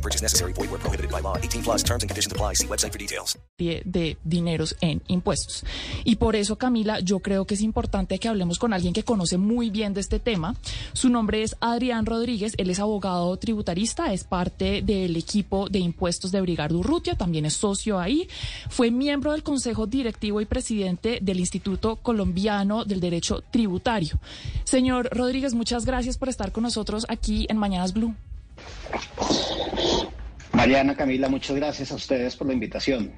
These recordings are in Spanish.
No purchase necessary. Void where prohibited by law. 18 plus terms and conditions apply. See website for details. De, de dineros en impuestos. Y por eso, Camila, yo creo que es importante que hablemos con alguien que conoce muy bien de este tema. Su nombre es Adrián Rodríguez. Él es abogado tributarista, es parte del equipo de impuestos de Brigardo Urrutia, también es socio ahí. Fue miembro del Consejo Directivo y presidente del Instituto Colombiano del Derecho Tributario. Señor Rodríguez, muchas gracias por estar con nosotros aquí en Mañanas Blue. Mariana, Camila, muchas gracias a ustedes por la invitación.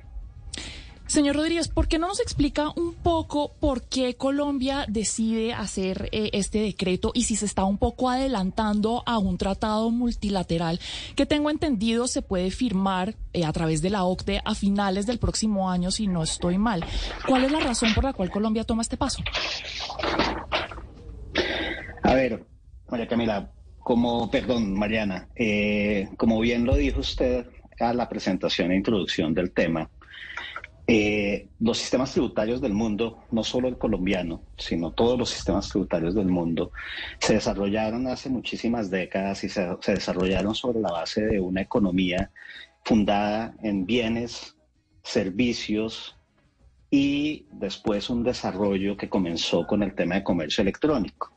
Señor Rodríguez, ¿por qué no nos explica un poco por qué Colombia decide hacer eh, este decreto y si se está un poco adelantando a un tratado multilateral que tengo entendido se puede firmar eh, a través de la OCDE a finales del próximo año, si no estoy mal? ¿Cuál es la razón por la cual Colombia toma este paso? A ver, María Camila, como, perdón, Mariana, eh, como bien lo dijo usted a la presentación e introducción del tema, eh, los sistemas tributarios del mundo, no solo el colombiano, sino todos los sistemas tributarios del mundo, se desarrollaron hace muchísimas décadas y se, se desarrollaron sobre la base de una economía fundada en bienes, servicios y después un desarrollo que comenzó con el tema de comercio electrónico.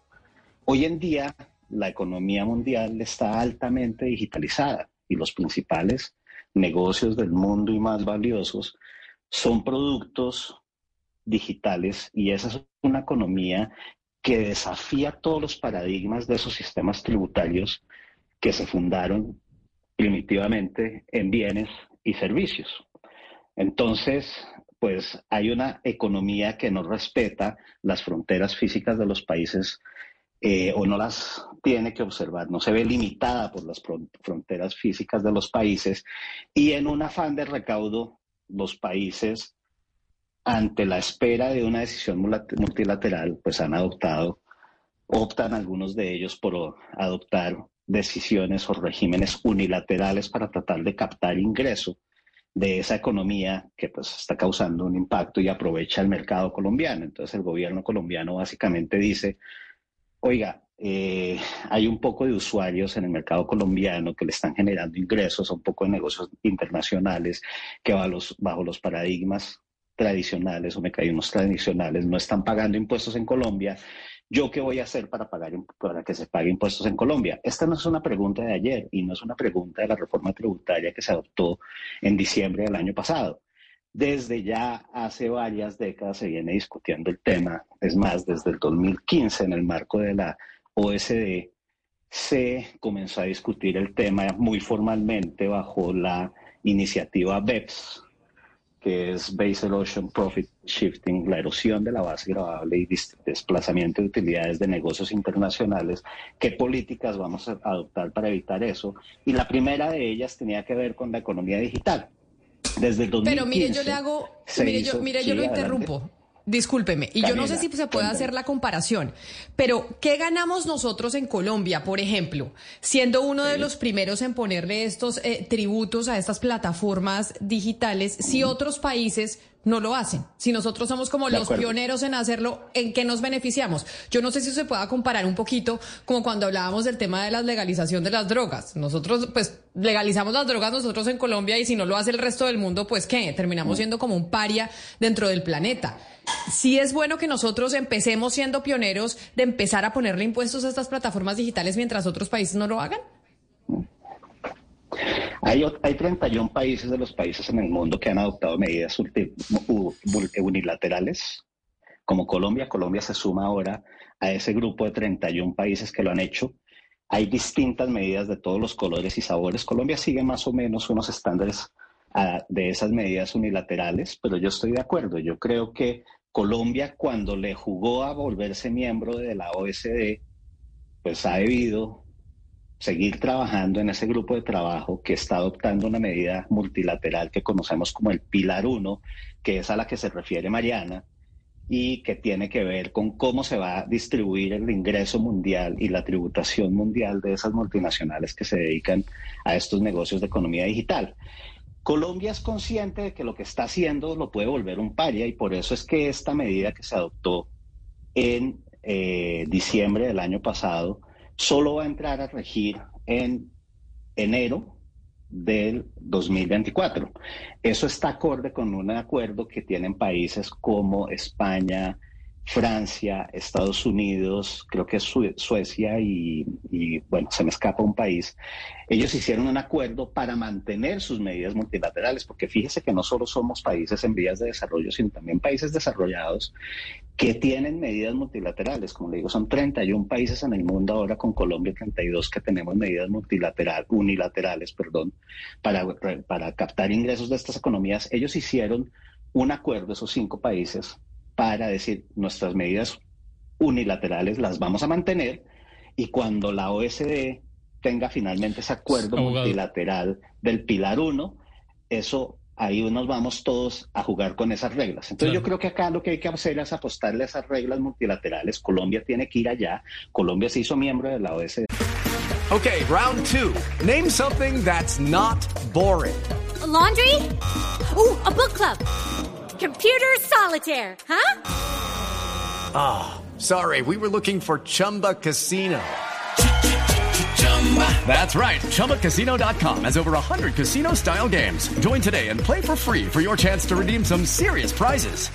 Hoy en día la economía mundial está altamente digitalizada y los principales negocios del mundo y más valiosos son productos digitales y esa es una economía que desafía todos los paradigmas de esos sistemas tributarios que se fundaron primitivamente en bienes y servicios. Entonces, pues hay una economía que no respeta las fronteras físicas de los países eh, o no las tiene que observar, no se ve limitada por las fronteras físicas de los países y en un afán de recaudo los países ante la espera de una decisión multilateral pues han adoptado, optan algunos de ellos por adoptar decisiones o regímenes unilaterales para tratar de captar ingreso de esa economía que pues está causando un impacto y aprovecha el mercado colombiano. Entonces el gobierno colombiano básicamente dice, Oiga, eh, hay un poco de usuarios en el mercado colombiano que le están generando ingresos, un poco de negocios internacionales que bajo los, bajo los paradigmas tradicionales o mecanismos tradicionales no están pagando impuestos en Colombia. ¿Yo qué voy a hacer para, pagar, para que se pague impuestos en Colombia? Esta no es una pregunta de ayer y no es una pregunta de la reforma tributaria que se adoptó en diciembre del año pasado. Desde ya hace varias décadas se viene discutiendo el tema, es más, desde el 2015 en el marco de la OSD se comenzó a discutir el tema muy formalmente bajo la iniciativa BEPS, que es Base Erosion Profit Shifting, la erosión de la base grabable y desplazamiento de utilidades de negocios internacionales. ¿Qué políticas vamos a adoptar para evitar eso? Y la primera de ellas tenía que ver con la economía digital. Desde el 2015, Pero mire, yo le hago, mire, yo, mire, yo lo interrumpo. Discúlpeme, y yo no sé si se puede hacer la comparación, pero ¿qué ganamos nosotros en Colombia, por ejemplo, siendo uno de los primeros en ponerle estos eh, tributos a estas plataformas digitales, si otros países no lo hacen. Si nosotros somos como los pioneros en hacerlo, ¿en qué nos beneficiamos? Yo no sé si se pueda comparar un poquito como cuando hablábamos del tema de la legalización de las drogas. Nosotros, pues, legalizamos las drogas nosotros en Colombia y si no lo hace el resto del mundo, pues, ¿qué? Terminamos mm. siendo como un paria dentro del planeta. Sí es bueno que nosotros empecemos siendo pioneros de empezar a ponerle impuestos a estas plataformas digitales mientras otros países no lo hagan. Hay, hay 31 países de los países en el mundo que han adoptado medidas unilaterales, como Colombia. Colombia se suma ahora a ese grupo de 31 países que lo han hecho. Hay distintas medidas de todos los colores y sabores. Colombia sigue más o menos unos estándares ah, de esas medidas unilaterales, pero yo estoy de acuerdo. Yo creo que Colombia, cuando le jugó a volverse miembro de la OSD, pues ha debido seguir trabajando en ese grupo de trabajo que está adoptando una medida multilateral que conocemos como el Pilar 1, que es a la que se refiere Mariana, y que tiene que ver con cómo se va a distribuir el ingreso mundial y la tributación mundial de esas multinacionales que se dedican a estos negocios de economía digital. Colombia es consciente de que lo que está haciendo lo puede volver un paria y por eso es que esta medida que se adoptó en eh, diciembre del año pasado solo va a entrar a regir en enero del 2024. Eso está acorde con un acuerdo que tienen países como España, Francia, Estados Unidos, creo que Suecia y, bueno, se me escapa un país. Ellos hicieron un acuerdo para mantener sus medidas multilaterales, porque fíjese que no solo somos países en vías de desarrollo, sino también países desarrollados que tienen medidas multilaterales. Como le digo, son 31 países en el mundo ahora, con Colombia 32, que tenemos medidas multilaterales, unilaterales, perdón, para, para captar ingresos de estas economías. Ellos hicieron un acuerdo, esos cinco países, para decir nuestras medidas unilaterales las vamos a mantener y cuando la OSD tenga finalmente ese acuerdo multilateral del Pilar 1, eso ahí nos vamos todos a jugar con esas reglas. Entonces yo creo que acá lo que hay que hacer es apostarle a esas reglas multilaterales. Colombia tiene que ir allá. Colombia se hizo miembro de la OSD. Okay, round two. Name something that's not boring. laundry? Uh, a book club. Computer solitaire, huh? Ah, oh, sorry, we were looking for Chumba Casino. That's right. ChumbaCasino.com has over 100 casino style games. Join today and play for free for your chance to redeem some serious prizes.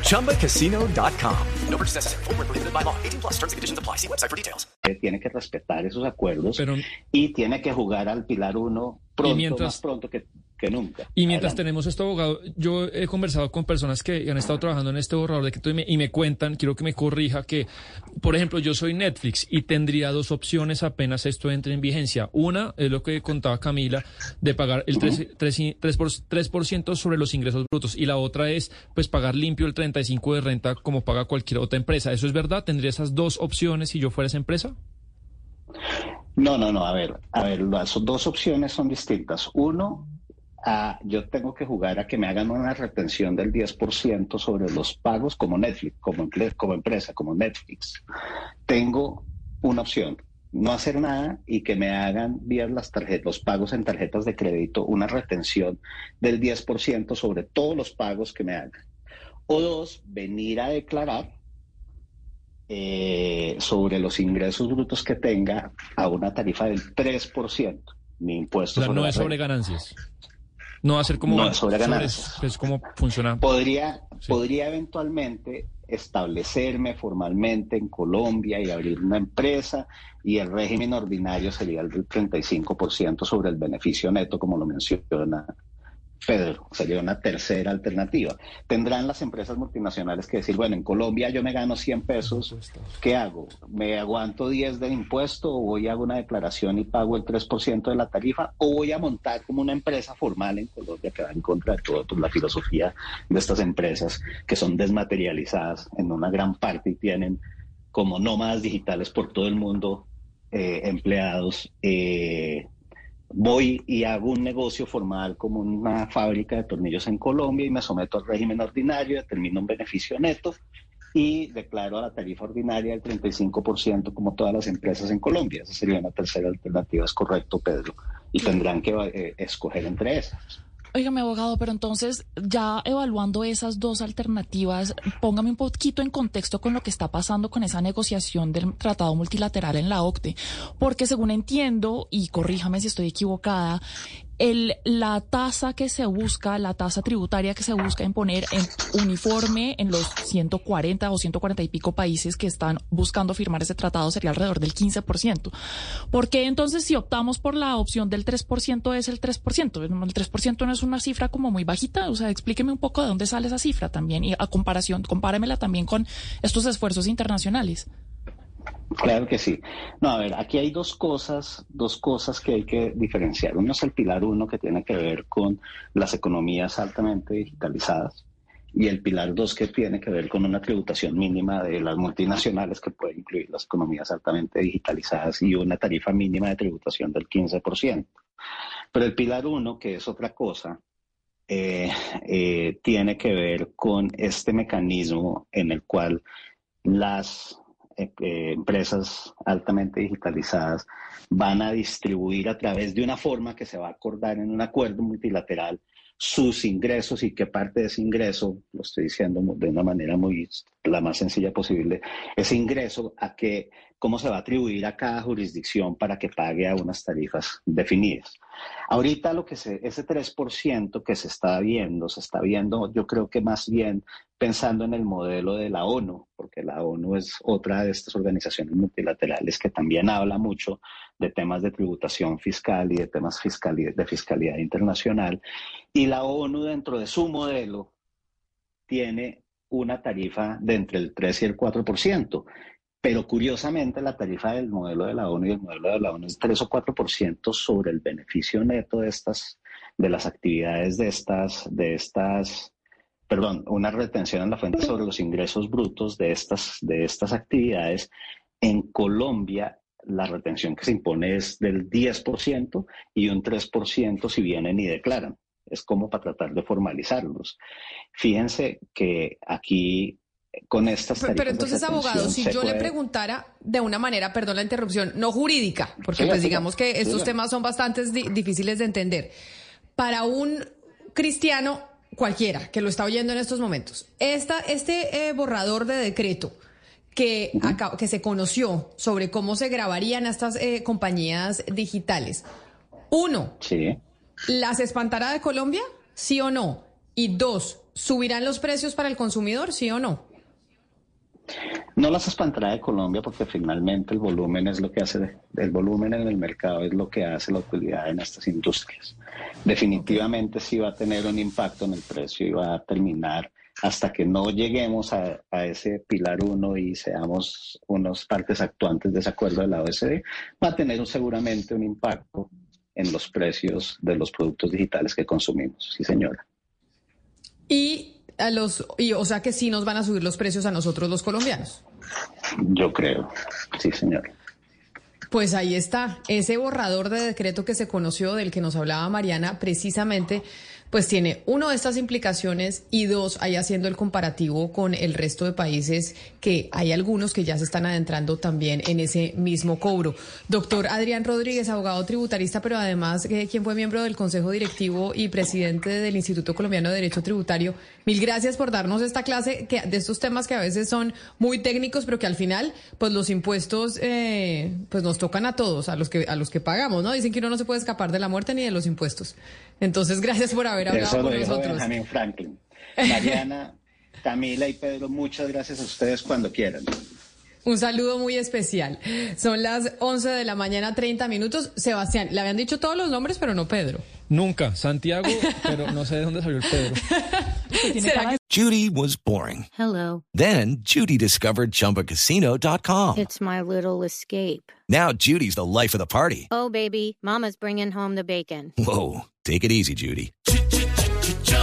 ChumbaCasino.com. No purchase necessary. Full prohibited by law. 18 plus terms and conditions apply. See website for details. Tiene que respetar esos acuerdos Pero, y tiene que jugar al Pilar 1 pronto, mientras, más pronto que que nunca. Y mientras tenemos este abogado, yo he conversado con personas que han estado trabajando en este borrador de que y me, y me cuentan, quiero que me corrija, que, por ejemplo, yo soy Netflix y tendría dos opciones apenas esto entre en vigencia. Una es lo que contaba Camila, de pagar el 3%, 3, 3 sobre los ingresos brutos y la otra es, pues, pagar limpio el 35% de renta como paga cualquier otra empresa. ¿Eso es verdad? ¿Tendría esas dos opciones si yo fuera esa empresa? No, no, no. A ver, a ver, las dos opciones son distintas. Uno, yo tengo que jugar a que me hagan una retención del 10% sobre los pagos como Netflix, como, como empresa, como Netflix. Tengo una opción, no hacer nada y que me hagan vía las tarjetas, los pagos en tarjetas de crédito, una retención del 10% sobre todos los pagos que me hagan. O dos, venir a declarar eh, sobre los ingresos brutos que tenga a una tarifa del 3%. Mi impuesto. O no es sobre ganancias. No va a ser como... No, sobre Es como funciona. Podría, podría eventualmente establecerme formalmente en Colombia y abrir una empresa y el régimen ordinario sería el del 35% sobre el beneficio neto, como lo menciona Pedro, sería una tercera alternativa. Tendrán las empresas multinacionales que decir, bueno, en Colombia yo me gano 100 pesos, ¿qué hago? ¿Me aguanto 10 de impuesto o voy a hago una declaración y pago el 3% de la tarifa o voy a montar como una empresa formal en Colombia que va en contra de toda la filosofía de estas empresas que son desmaterializadas en una gran parte y tienen como nómadas digitales por todo el mundo eh, empleados? Eh, voy y hago un negocio formal como una fábrica de tornillos en Colombia y me someto al régimen ordinario, determino un beneficio neto y declaro a la tarifa ordinaria el 35% como todas las empresas en Colombia. Esa sería una tercera alternativa, es correcto, Pedro. Y tendrán que eh, escoger entre esas. Óigame, abogado, pero entonces, ya evaluando esas dos alternativas, póngame un poquito en contexto con lo que está pasando con esa negociación del tratado multilateral en la OCDE, porque según entiendo, y corríjame si estoy equivocada, el, la tasa que se busca, la tasa tributaria que se busca imponer en uniforme en los 140 o 140 y pico países que están buscando firmar ese tratado sería alrededor del 15%. ¿Por qué entonces si optamos por la opción del 3% es el 3%? El 3% no es una cifra como muy bajita, o sea, explíqueme un poco de dónde sale esa cifra también y a comparación, compáremela también con estos esfuerzos internacionales. Claro que sí. No, a ver, aquí hay dos cosas, dos cosas que hay que diferenciar. Uno es el pilar uno que tiene que ver con las economías altamente digitalizadas y el pilar 2 que tiene que ver con una tributación mínima de las multinacionales que puede incluir las economías altamente digitalizadas y una tarifa mínima de tributación del 15%. Pero el pilar 1, que es otra cosa, eh, eh, tiene que ver con este mecanismo en el cual las eh, empresas altamente digitalizadas van a distribuir a través de una forma que se va a acordar en un acuerdo multilateral sus ingresos y qué parte de ese ingreso, lo estoy diciendo de una manera muy la más sencilla posible, ese ingreso a que, cómo se va a atribuir a cada jurisdicción para que pague a unas tarifas definidas. Ahorita lo que se, ese 3% que se está viendo, se está viendo, yo creo que más bien pensando en el modelo de la ONU, porque la ONU es otra de estas organizaciones multilaterales que también habla mucho de temas de tributación fiscal y de temas de fiscalidad internacional. Y la ONU dentro de su modelo tiene una tarifa de entre el 3 y el 4%. Pero curiosamente la tarifa del modelo de la ONU y el modelo de la ONU es 3 o 4% sobre el beneficio neto de estas, de las actividades de estas, de estas, perdón, una retención en la fuente sobre los ingresos brutos de estas, de estas actividades. En Colombia la retención que se impone es del 10% y un 3% si vienen y declaran. Es como para tratar de formalizarlos. Fíjense que aquí con estas pero, pero entonces abogado si yo le preguntara de una manera perdón la interrupción no jurídica porque pues digamos que estos temas son bastante difíciles de entender. Para un cristiano cualquiera que lo está oyendo en estos momentos esta, este eh, borrador de decreto que, que se conoció sobre cómo se grabarían estas eh, compañías digitales uno las espantará de Colombia sí o no y dos subirán los precios para el consumidor sí o no no las espantará de Colombia porque finalmente el volumen es lo que hace, el volumen en el mercado es lo que hace la utilidad en estas industrias. Definitivamente sí va a tener un impacto en el precio y va a terminar hasta que no lleguemos a, ese pilar uno y seamos unas partes actuantes de ese acuerdo de la OSD, va a tener seguramente un impacto en los precios de los productos digitales que consumimos. Sí, señora. Y a los, y, o sea que sí nos van a subir los precios a nosotros los colombianos. Yo creo, sí, señor. Pues ahí está, ese borrador de decreto que se conoció del que nos hablaba Mariana, precisamente pues tiene uno de estas implicaciones y dos, ahí haciendo el comparativo con el resto de países que hay algunos que ya se están adentrando también en ese mismo cobro. Doctor Adrián Rodríguez, abogado tributarista, pero además eh, quien fue miembro del Consejo Directivo y presidente del Instituto Colombiano de Derecho Tributario, mil gracias por darnos esta clase que, de estos temas que a veces son muy técnicos, pero que al final, pues los impuestos, eh, pues nos tocan a todos, a los que a los que pagamos, ¿no? Dicen que uno no se puede escapar de la muerte ni de los impuestos. Entonces, gracias por haber hablado Eso lo con dijo nosotros. Benjamin Franklin. Mariana, Camila y Pedro, muchas gracias a ustedes cuando quieran. Un saludo muy especial. Son las 11 de la mañana, 30 minutos. Sebastián, le habían dicho todos los nombres, pero no Pedro. Nunca. Santiago, pero no sé de dónde salió el Pedro. Judy was boring. Hello. Then, Judy discovered chumbacasino.com. It's my little escape. Now, Judy's the life of the party. Oh, baby, Mama's bringing home the bacon. Whoa. Take it easy, Judy.